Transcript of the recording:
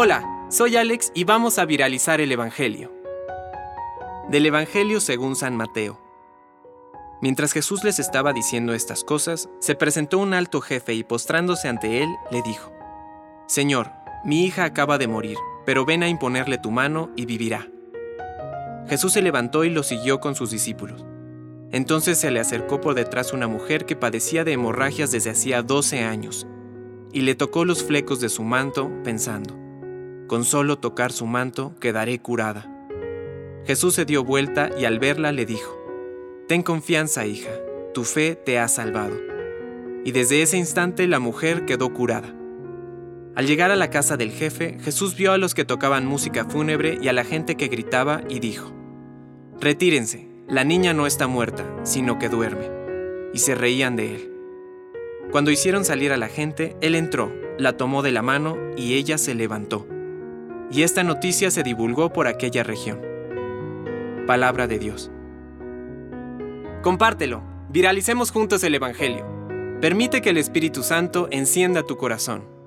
Hola, soy Alex y vamos a viralizar el Evangelio. Del Evangelio según San Mateo. Mientras Jesús les estaba diciendo estas cosas, se presentó un alto jefe y postrándose ante él, le dijo, Señor, mi hija acaba de morir, pero ven a imponerle tu mano y vivirá. Jesús se levantó y lo siguió con sus discípulos. Entonces se le acercó por detrás una mujer que padecía de hemorragias desde hacía doce años, y le tocó los flecos de su manto, pensando, con solo tocar su manto quedaré curada. Jesús se dio vuelta y al verla le dijo, Ten confianza, hija, tu fe te ha salvado. Y desde ese instante la mujer quedó curada. Al llegar a la casa del jefe, Jesús vio a los que tocaban música fúnebre y a la gente que gritaba y dijo, Retírense, la niña no está muerta, sino que duerme. Y se reían de él. Cuando hicieron salir a la gente, él entró, la tomó de la mano y ella se levantó. Y esta noticia se divulgó por aquella región. Palabra de Dios. Compártelo, viralicemos juntos el Evangelio. Permite que el Espíritu Santo encienda tu corazón.